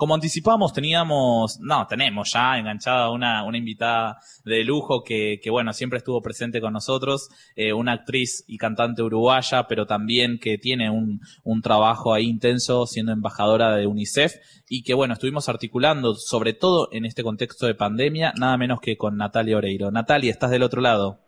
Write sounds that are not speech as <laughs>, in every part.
como anticipamos, teníamos, no, tenemos ya enganchada una, una invitada de lujo que, que, bueno, siempre estuvo presente con nosotros, eh, una actriz y cantante uruguaya, pero también que tiene un, un trabajo ahí intenso siendo embajadora de UNICEF y que, bueno, estuvimos articulando, sobre todo en este contexto de pandemia, nada menos que con Natalia Oreiro. Natalia, estás del otro lado.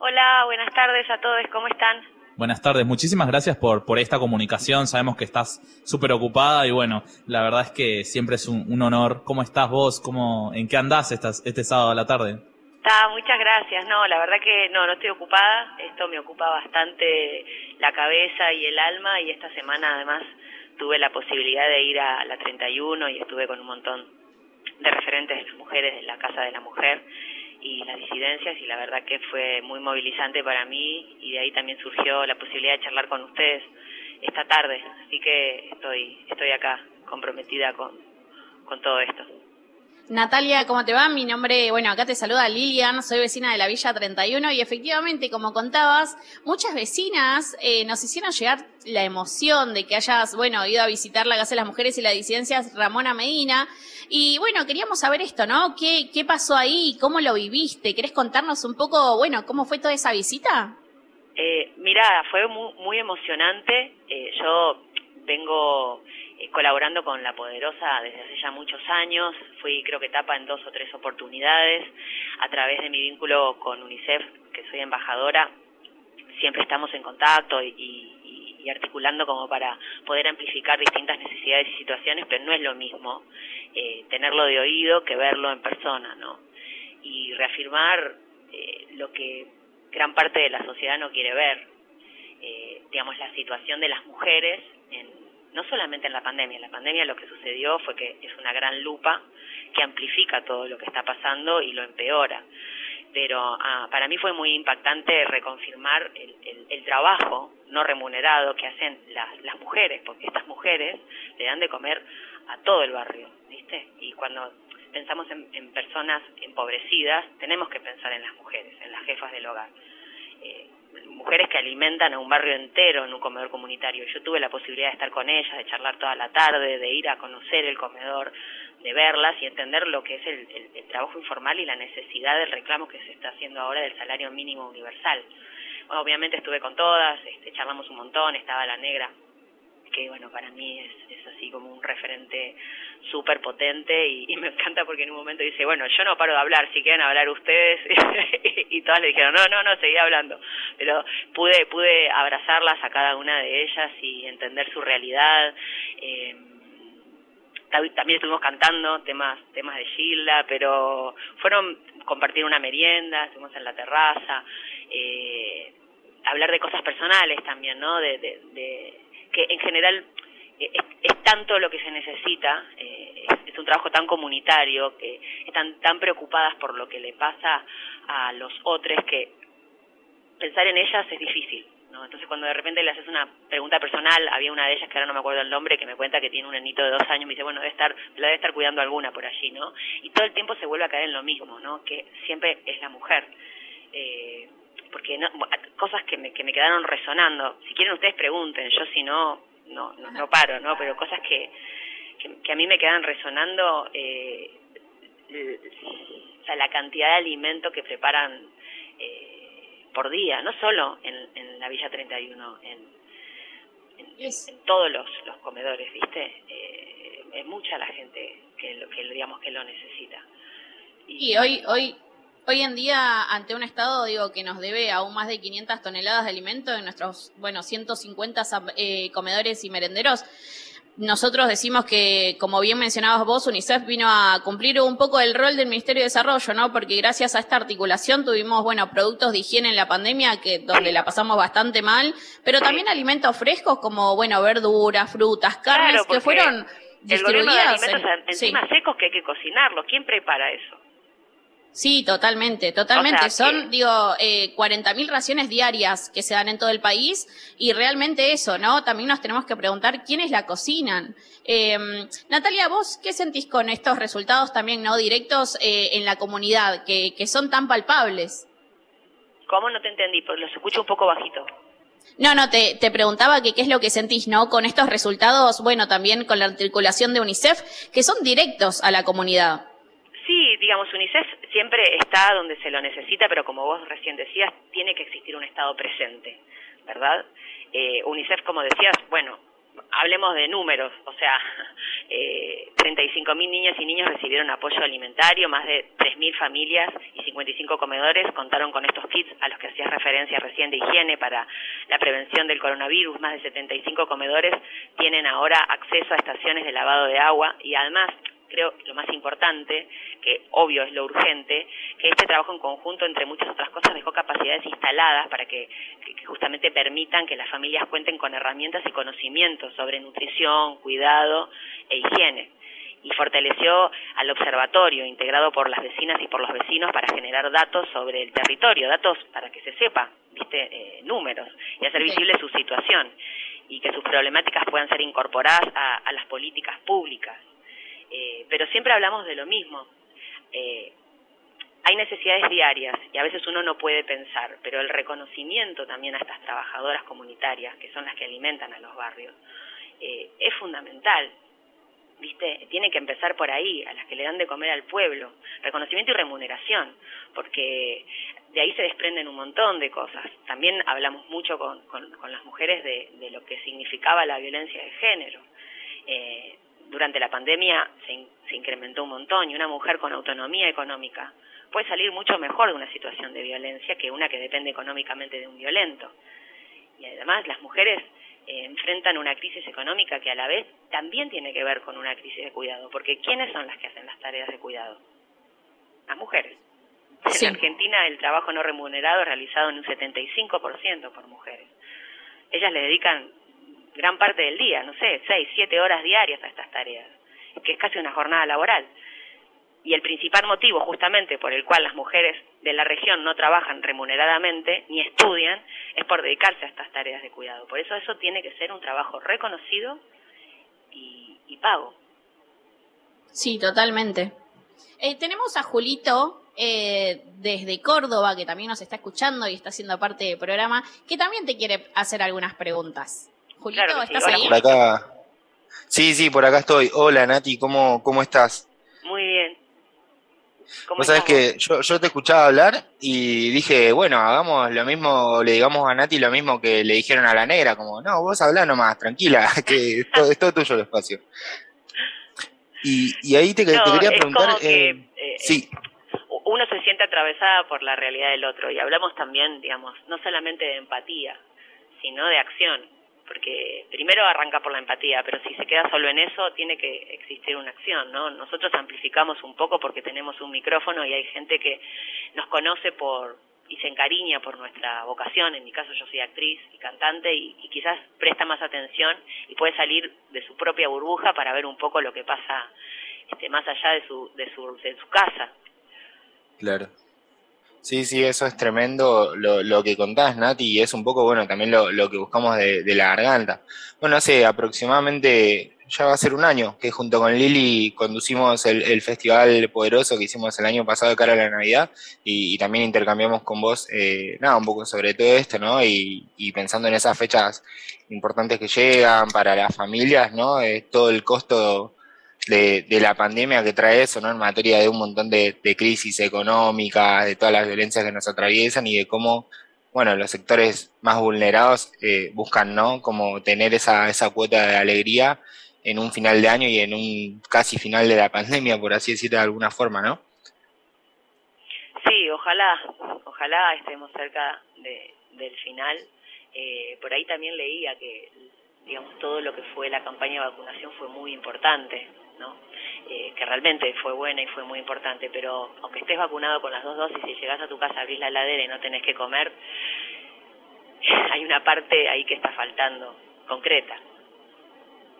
Hola, buenas tardes a todos, ¿cómo están? Buenas tardes, muchísimas gracias por, por esta comunicación. Sabemos que estás súper ocupada y bueno, la verdad es que siempre es un, honor. ¿Cómo estás vos? ¿Cómo, ¿En qué andás estás, este sábado a la tarde? Está, muchas gracias. No, la verdad que no, no estoy ocupada. Esto me ocupa bastante la cabeza y el alma y esta semana además tuve la posibilidad de ir a la 31 y estuve con un montón de referentes de mujeres de la Casa de la Mujer y las disidencias y la verdad que fue muy movilizante para mí y de ahí también surgió la posibilidad de charlar con ustedes esta tarde, así que estoy estoy acá comprometida con, con todo esto. Natalia, ¿cómo te va? Mi nombre, bueno, acá te saluda Lilian, soy vecina de la Villa 31 y efectivamente, como contabas, muchas vecinas eh, nos hicieron llegar la emoción de que hayas, bueno, ido a visitar la Casa de las Mujeres y las Disidencias Ramona Medina. Y bueno, queríamos saber esto, ¿no? ¿Qué, qué pasó ahí? ¿Cómo lo viviste? ¿Querés contarnos un poco, bueno, cómo fue toda esa visita? Eh, mira, fue muy, muy emocionante. Eh, yo vengo eh, colaborando con La Poderosa desde hace ya muchos años. Fui, creo que tapa en dos o tres oportunidades. A través de mi vínculo con UNICEF, que soy embajadora, siempre estamos en contacto y, articulando como para poder amplificar distintas necesidades y situaciones, pero no es lo mismo eh, tenerlo de oído que verlo en persona, ¿no? Y reafirmar eh, lo que gran parte de la sociedad no quiere ver, digamos, la situación de las mujeres en no solamente en la pandemia, en la pandemia lo que sucedió fue que es una gran lupa que amplifica todo lo que está pasando y lo empeora. Pero ah, para mí fue muy impactante reconfirmar el, el, trabajo no remunerado que hacen las, las mujeres, porque estas mujeres le dan de comer a todo el barrio, ¿viste? Y cuando pensamos en, en personas empobrecidas, tenemos que pensar en las mujeres, en las jefas del hogar. Eh, mujeres que alimentan a un barrio entero en un comedor comunitario. Yo tuve la posibilidad de estar con ellas, de charlar toda la tarde, de ir a conocer el comedor, de verlas y entender lo que es el, trabajo informal y la necesidad del reclamo que se está haciendo ahora del salario mínimo universal. obviamente estuve con todas, este, charlamos un montón, estaba la negra que bueno, para mí es, es así como un referente súper potente y, me encanta porque en un momento dice, bueno, yo no paro de hablar, si quieren hablar ustedes, <laughs> y todas le dijeron, no, no, no, seguí hablando, pero pude, pude abrazarlas a cada una de ellas y entender su realidad, eh, también estuvimos cantando temas temas de Gilda, pero fueron compartir una merienda, estuvimos en la terraza, eh, hablar de cosas personales también, ¿no? de, de que en general eh, es, tanto lo que se necesita, eh, es, un trabajo tan comunitario, que están tan preocupadas por lo que le pasa a los otros que pensar en ellas es difícil. ¿No? Entonces cuando de repente le haces una pregunta personal, había una de ellas que ahora no me acuerdo el nombre, que me cuenta que tiene un nenito de dos años, me dice, bueno, debe estar, la debe estar cuidando alguna por allí, ¿no? Y todo el tiempo se vuelve a caer en lo mismo, ¿no? Que siempre es la mujer. Eh, porque no, cosas que me, que me quedaron resonando. Si quieren ustedes pregunten, yo si no, no, no, paro, ¿no? Pero cosas que, que, a mí me quedan resonando, eh, o sea, la cantidad de alimento que preparan eh, por día, no solo en, en la Villa 31, en, en, en todos los, los comedores, ¿viste? Eh, es mucha la gente que, lo, que digamos que lo necesita. Y, y hoy, hoy Hoy en día, ante un Estado, digo, que nos debe aún más de 500 toneladas de alimento en nuestros, bueno, 150 eh, comedores y merenderos, nosotros decimos que, como bien mencionabas vos, UNICEF vino a cumplir un poco el rol del Ministerio de Desarrollo, ¿no? Porque gracias a esta articulación tuvimos, bueno, productos de higiene en la pandemia, que donde la pasamos bastante mal, pero también alimentos frescos como, bueno, verduras, frutas, carnes, que fueron distribuidas. El gobierno de alimentos secos que hay que cocinarlos. ¿Quién prepara eso? Sí, totalmente, totalmente. Son, digo, eh, 40.000 raciones diarias que se dan en todo el país y realmente eso, ¿no? También nos tenemos que preguntar quiénes la cocinan. Eh, Natalia, ¿vos qué sentís con estos resultados también, no directos eh, en la comunidad, que, que son tan palpables? ¿Cómo no te entendí? Porque los escucho un poco bajito. No, no, te, te preguntaba que qué es lo que sentís, ¿no? Con estos resultados, bueno, también con la articulación de UNICEF, que son directos a la comunidad. Digamos, UNICEF siempre está donde se lo necesita, pero como vos recién decías, tiene que existir un Estado presente, ¿verdad? Eh, UNICEF, como decías, bueno, hablemos de números, o sea, <laughs> eh, 35.000 niñas y niños recibieron apoyo alimentario, más de 3.000 familias y 55 comedores contaron con estos kits a los que hacías referencia recién de higiene para la prevención del coronavirus, más de 75 comedores tienen ahora acceso a estaciones de lavado de agua y además creo lo más importante, que obvio es lo urgente, que este trabajo en conjunto, entre muchas otras cosas, dejó capacidades instaladas para que, justamente permitan que las familias cuenten con herramientas y conocimientos sobre nutrición, cuidado e higiene. Y fortaleció al observatorio integrado por las vecinas y por los vecinos para generar datos sobre el territorio, datos para que se sepa, viste, eh, números y hacer visible su situación y que sus problemáticas puedan ser incorporadas a las políticas públicas. Eh, pero siempre hablamos de lo mismo. Eh, hay necesidades diarias y a veces uno no puede pensar, pero el reconocimiento también a estas trabajadoras comunitarias, que son las que alimentan a los barrios, eh, es fundamental. ¿Viste? Tiene que empezar por ahí, a las que le dan de comer al pueblo. Reconocimiento y remuneración, porque de ahí se desprenden un montón de cosas. También hablamos mucho con, con, las mujeres de, de, lo que significaba la violencia de género. Eh, durante la pandemia se, incrementó un montón y una mujer con autonomía económica puede salir mucho mejor de una situación de violencia que una que depende económicamente de un violento. Y además las mujeres eh, enfrentan una crisis económica que a la vez también tiene que ver con una crisis de cuidado, porque ¿quiénes son las que hacen las tareas de cuidado? Las mujeres. En Argentina el trabajo no remunerado es realizado en un 75% por mujeres. Ellas le dedican gran parte del día, no sé, seis, siete horas diarias a estas tareas, que es casi una jornada laboral. Y el principal motivo justamente por el cual las mujeres de la región no trabajan remuneradamente ni estudian es por dedicarse a estas tareas de cuidado. Por eso eso tiene que ser un trabajo reconocido y, pago. Sí, totalmente. Eh, tenemos a Julito eh, desde Córdoba, que también nos está escuchando y está haciendo parte del programa, que también te quiere hacer algunas preguntas. Julito, ¿estás ahí? Por acá. Sí, sí, por acá estoy. Hola Nati, ¿cómo, cómo estás? Muy bien. Vos sabés que yo, yo te escuchaba hablar y dije, bueno, hagamos lo mismo, le digamos a Nati lo mismo que le dijeron a la negra, como, no, vos hablá nomás, tranquila, <laughs> que es todo, es todo tuyo el espacio. Y, y ahí te, quería preguntar... Eh, eh, sí. Uno se siente atravesada por la realidad del otro y hablamos también, digamos, no solamente de empatía, sino de acción porque primero arranca por la empatía, pero si se queda solo en eso, tiene que existir una acción, ¿no? Nosotros amplificamos un poco porque tenemos un micrófono y hay gente que nos conoce por y se encariña por nuestra vocación, en mi caso yo soy actriz y cantante y, quizás presta más atención y puede salir de su propia burbuja para ver un poco lo que pasa este, más allá de su, de su, de su casa. Claro. Sí, sí, eso es tremendo lo, lo que contás, Nati, y es un poco, bueno, también lo, lo que buscamos de, de, la garganta. Bueno, hace aproximadamente, ya va a ser un año, que junto con Lili conducimos el, el Festival Poderoso que hicimos el año pasado de cara a la Navidad, y, también intercambiamos con vos, eh, nada, un poco sobre todo esto, ¿no? Y, y, pensando en esas fechas importantes que llegan para las familias, ¿no? Eh, todo el costo de, de, la pandemia que trae eso, ¿no? En materia de un montón de, crisis económicas, de todas las violencias que nos atraviesan y de cómo, bueno, los sectores más vulnerados eh, buscan, ¿no? Como tener esa, esa cuota de alegría en un final de año y en un casi final de la <laughs> pandemia, por así decirlo de alguna forma, ¿no? Sí, ojalá, ojalá estemos cerca de, del final. Eh, por ahí también leía que digamos, todo lo que fue la campaña de vacunación fue muy importante. ¿No? Eh, que realmente fue buena y fue muy importante, pero aunque estés vacunado con las dos dosis y llegas a tu casa, abrís la heladera y no tenés que comer, <laughs> hay una parte ahí que está faltando, concreta.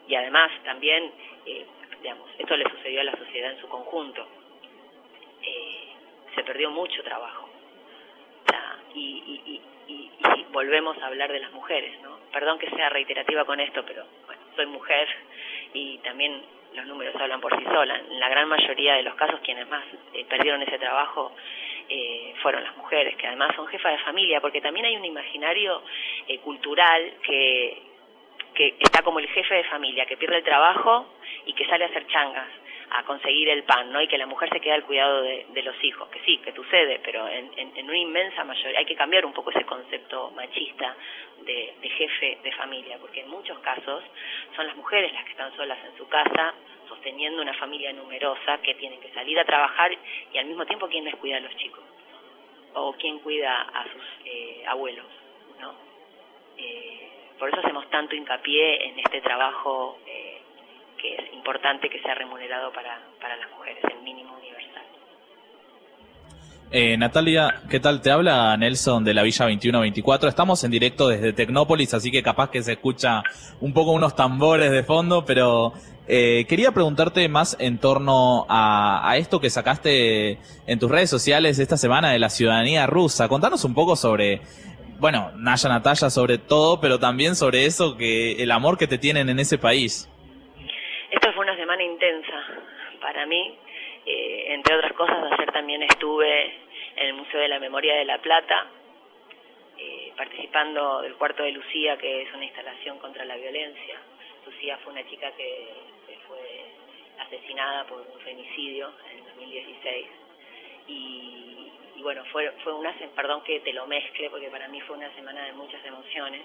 Y además también, eh, digamos, esto le sucedió a la sociedad en su conjunto. Eh, se perdió mucho trabajo. y, y, y, y, volvemos a hablar de las mujeres, ¿no? Perdón que sea reiterativa con esto, pero bueno, soy mujer y también los números hablan por sí solas. En la gran mayoría de los casos, quienes más eh, perdieron ese trabajo eh, fueron las mujeres, que además son jefas de familia, porque también hay un imaginario eh, cultural que, que está como el jefe de familia, que pierde el trabajo y que sale a hacer changas a conseguir el pan, ¿no? Y que la mujer se queda al cuidado de, los hijos, que sí, que sucede, pero en, en, una inmensa mayoría hay que cambiar un poco ese concepto machista de, de, jefe de familia, porque en muchos casos son las mujeres las que están solas en su casa, sosteniendo una familia numerosa, que tienen que salir a trabajar y al mismo tiempo quién les cuida a los chicos, o quién cuida a sus eh, abuelos, ¿no? Eh, por eso hacemos tanto hincapié en este trabajo eh, que es importante que sea remunerado para, para las mujeres, el mínimo universal. Eh, Natalia, ¿qué tal? Te habla Nelson de la Villa 2124. Estamos en directo desde Tecnópolis, así que capaz que se escucha un poco unos tambores de fondo, pero eh, quería preguntarte más en torno a, esto que sacaste en tus redes sociales esta semana de la ciudadanía rusa. Contanos un poco sobre, bueno, Naya Natalia sobre todo, pero también sobre eso, que el amor que te tienen en ese país. Esto fue una semana para mí. Eh, entre otras cosas, ayer también estuve en el Museo de la Memoria de La Plata, eh, participando del cuarto de Lucía, que es una instalación contra la violencia. Lucía fue una chica que, fue asesinada por un femicidio en 2016 y, y bueno, fue, fue una, perdón que te lo mezcle, porque para mí fue una semana de muchas emociones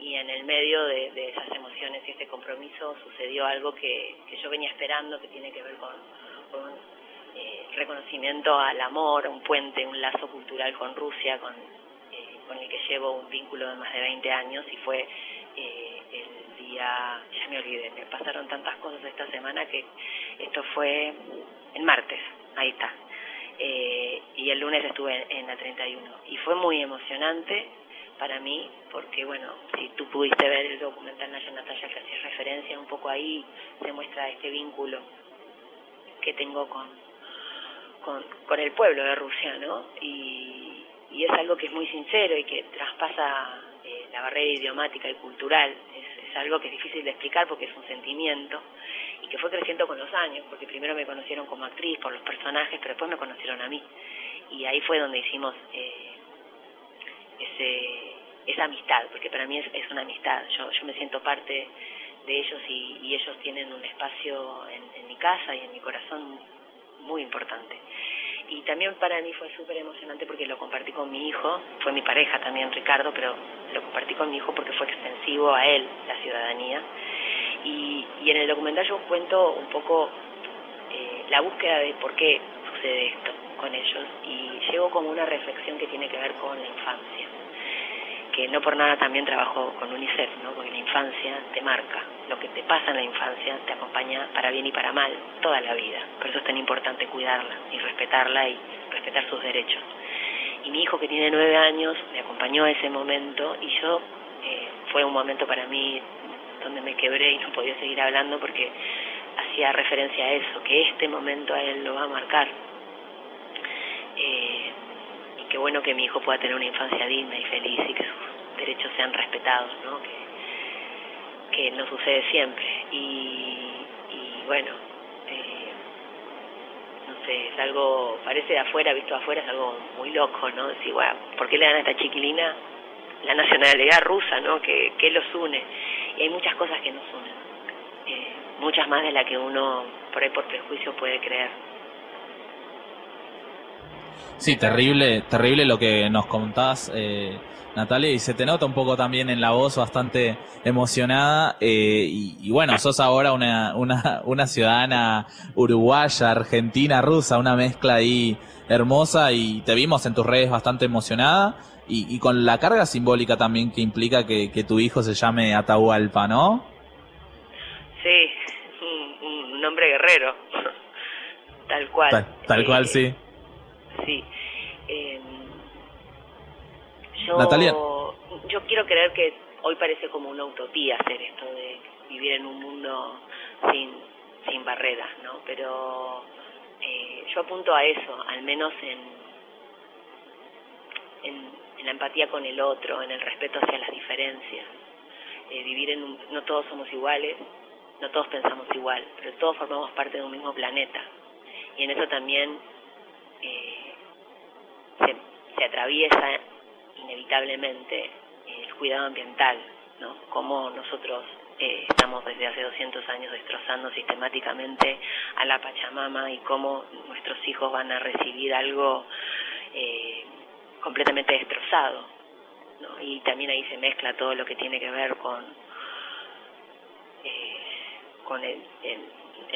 y en el medio de, esas emociones y este compromiso sucedió algo que, yo venía esperando, que tiene que ver con, con eh, reconocimiento al amor, un puente, un lazo cultural con Rusia, con, eh, con el que llevo un vínculo de más de 20 años y fue eh, el día, ya me olvidé, me pasaron tantas cosas esta semana que esto fue el martes, ahí está. y el lunes estuve en la 31 y fue muy emocionante para mí, porque bueno, si tú pudiste ver el documental Naya Natalia que hace referencia un poco ahí, se muestra este vínculo que tengo con, con, el pueblo de Rusia, ¿no? Y, y, es algo que es muy sincero y que traspasa eh, la barrera idiomática y cultural. Es, es algo que es difícil de explicar porque es un sentimiento y que fue creciendo con los años, porque primero me conocieron como actriz por los personajes, pero después me conocieron a mí. Y ahí fue donde hicimos... Eh, ese, esa amistad, porque para mí es, es una amistad, yo, yo me siento parte de ellos y, y ellos tienen un espacio en, mi casa y en mi corazón muy importante. Y también para mí fue súper emocionante porque lo compartí con mi hijo, fue mi pareja también Ricardo, pero lo compartí con mi hijo porque fue extensivo a él la ciudadanía. Y, y en el documental yo cuento un poco eh, la búsqueda de por qué sucede esto como una reflexión que tiene que ver con la infancia que no por nada también trabajo con UNICEF, ¿no? porque la infancia te marca, lo que te pasa en la infancia te acompaña para bien y para mal toda la vida, por eso es tan importante cuidarla y respetarla y respetar sus derechos. Y mi hijo que tiene nueve años me acompañó a ese momento y yo eh, fue un momento para mí donde me quebré y no podía seguir hablando porque hacía referencia a eso, que este momento a él lo va a marcar. Qué bueno que mi hijo pueda tener una infancia digna y feliz y que derechos sean respetados, ¿no? Que, que no sucede siempre. Y, y bueno, eh, no sé, es algo, parece de afuera, visto de afuera, es algo muy loco, ¿no? Decir, bueno, ¿por qué le dan a esta chiquilina la nacionalidad rusa, ¿no? ¿Qué, qué los une? Y hay muchas cosas que nos unen, eh, muchas más de las que uno por ahí por prejuicio puede creer. Sí, terrible, terrible lo que nos contás. Eh, Natalia, y se te nota un poco también en la voz bastante emocionada. Eh, y, bueno, sos ahora una, una, una ciudadana uruguaya, argentina, rusa, una mezcla ahí hermosa y te vimos en tus redes bastante emocionada y, con la carga simbólica también que implica que, tu hijo se llame Atahualpa, ¿no? Sí, un, nombre guerrero, <laughs> tal cual. Tal, cual, eh, sí. Sí. Eh, yo, yo quiero creer que hoy parece como una utopía hacer esto de vivir en un mundo sin, sin barreras, ¿no? Pero eh, yo apunto a eso, al menos en, en, la empatía con el otro, en el respeto hacia las diferencias. Eh, vivir en un, no todos somos iguales, no todos pensamos igual, pero todos formamos parte de un mismo planeta. Y en eso también eh, se, se atraviesa inevitablemente el cuidado ambiental, ¿no? Cómo nosotros eh, estamos desde hace 200 años destrozando sistemáticamente a la Pachamama y cómo nuestros hijos van a recibir algo eh, completamente destrozado. ¿no? Y también ahí se mezcla todo lo que tiene que ver con, eh, con el, el,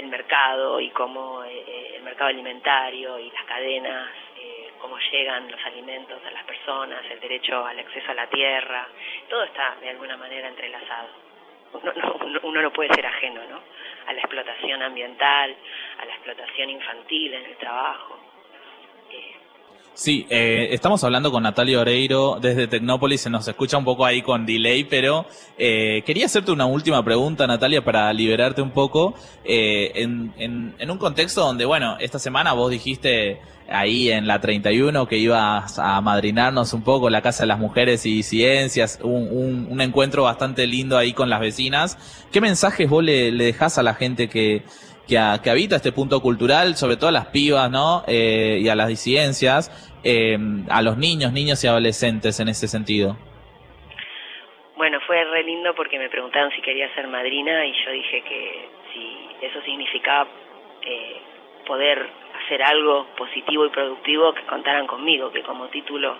mercado y cómo eh, el mercado alimentario y las cadenas cómo llegan los alimentos a las personas, el derecho al acceso a la tierra, todo está de alguna manera entrelazado. Uno, uno no puede ser ajeno ¿no? a la explotación ambiental, a la explotación infantil en el trabajo. Eh, Sí, eh, estamos hablando con Natalia Oreiro desde Tecnópolis, se nos escucha un poco ahí con delay, pero eh, quería hacerte una última pregunta, Natalia, para liberarte un poco, eh, en, en, un contexto donde, bueno, esta semana vos dijiste ahí en la 31 que ibas a madrinarnos un poco la Casa de las Mujeres y Ciencias, un encuentro bastante lindo ahí con las vecinas. ¿Qué mensajes vos le, le dejás a la gente que que, habita este punto cultural, sobre todo a las pibas, ¿no? Eh, y a las disidencias, eh, a los niños, niños y adolescentes en ese sentido. Bueno, fue re lindo porque me preguntaron si quería ser madrina y yo dije que si eso significaba eh, poder hacer algo positivo y productivo, que contaran conmigo, que como título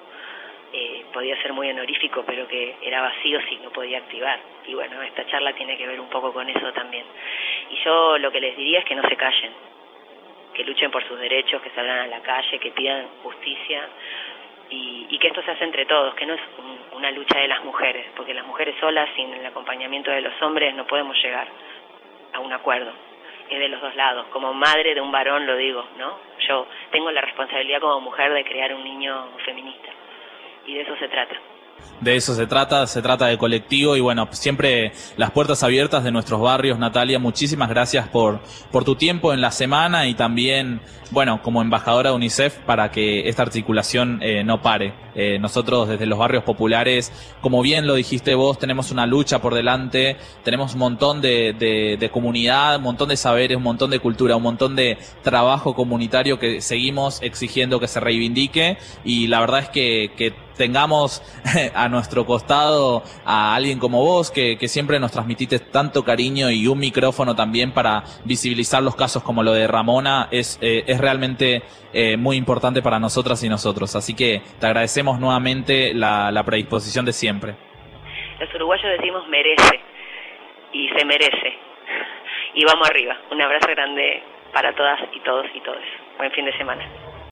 eh, podía ser muy honorífico, pero que era vacío si no podía activar. Y bueno, esta charla tiene que ver un poco con eso también. Y yo lo que les diría es que no se callen, que luchen por sus derechos, que salgan a la calle, que pidan justicia y, y que esto se hace entre todos, que no es una lucha de las mujeres, porque las mujeres solas, sin el acompañamiento de los hombres, no podemos llegar a un acuerdo. Es de los dos lados. Como madre de un varón lo digo, ¿no? Yo tengo la responsabilidad como mujer de crear un niño feminista y de eso se trata. De eso se trata, se trata de colectivo y bueno, siempre las puertas abiertas de nuestros barrios, Natalia, muchísimas gracias por, por tu tiempo en la semana y también, bueno, como embajadora de UNICEF para que esta articulación eh, no pare. Eh, nosotros desde los barrios populares, como bien lo dijiste vos, tenemos una lucha por delante, tenemos un montón de, de, de comunidad, un montón de saberes, un montón de cultura, un montón de trabajo comunitario que seguimos exigiendo que se reivindique y la verdad es que, que tengamos <laughs> a nuestro costado a alguien como vos que, siempre nos transmitiste tanto cariño y un micrófono también para visibilizar los casos como lo de Ramona es, eh, es realmente eh, muy importante para nosotras y nosotros. Así que te agradecemos nuevamente la, la predisposición de siempre. Los uruguayos decimos merece y se merece. <laughs> Y vamos arriba. Un abrazo grande para todas y todos y todos. Buen fin de semana.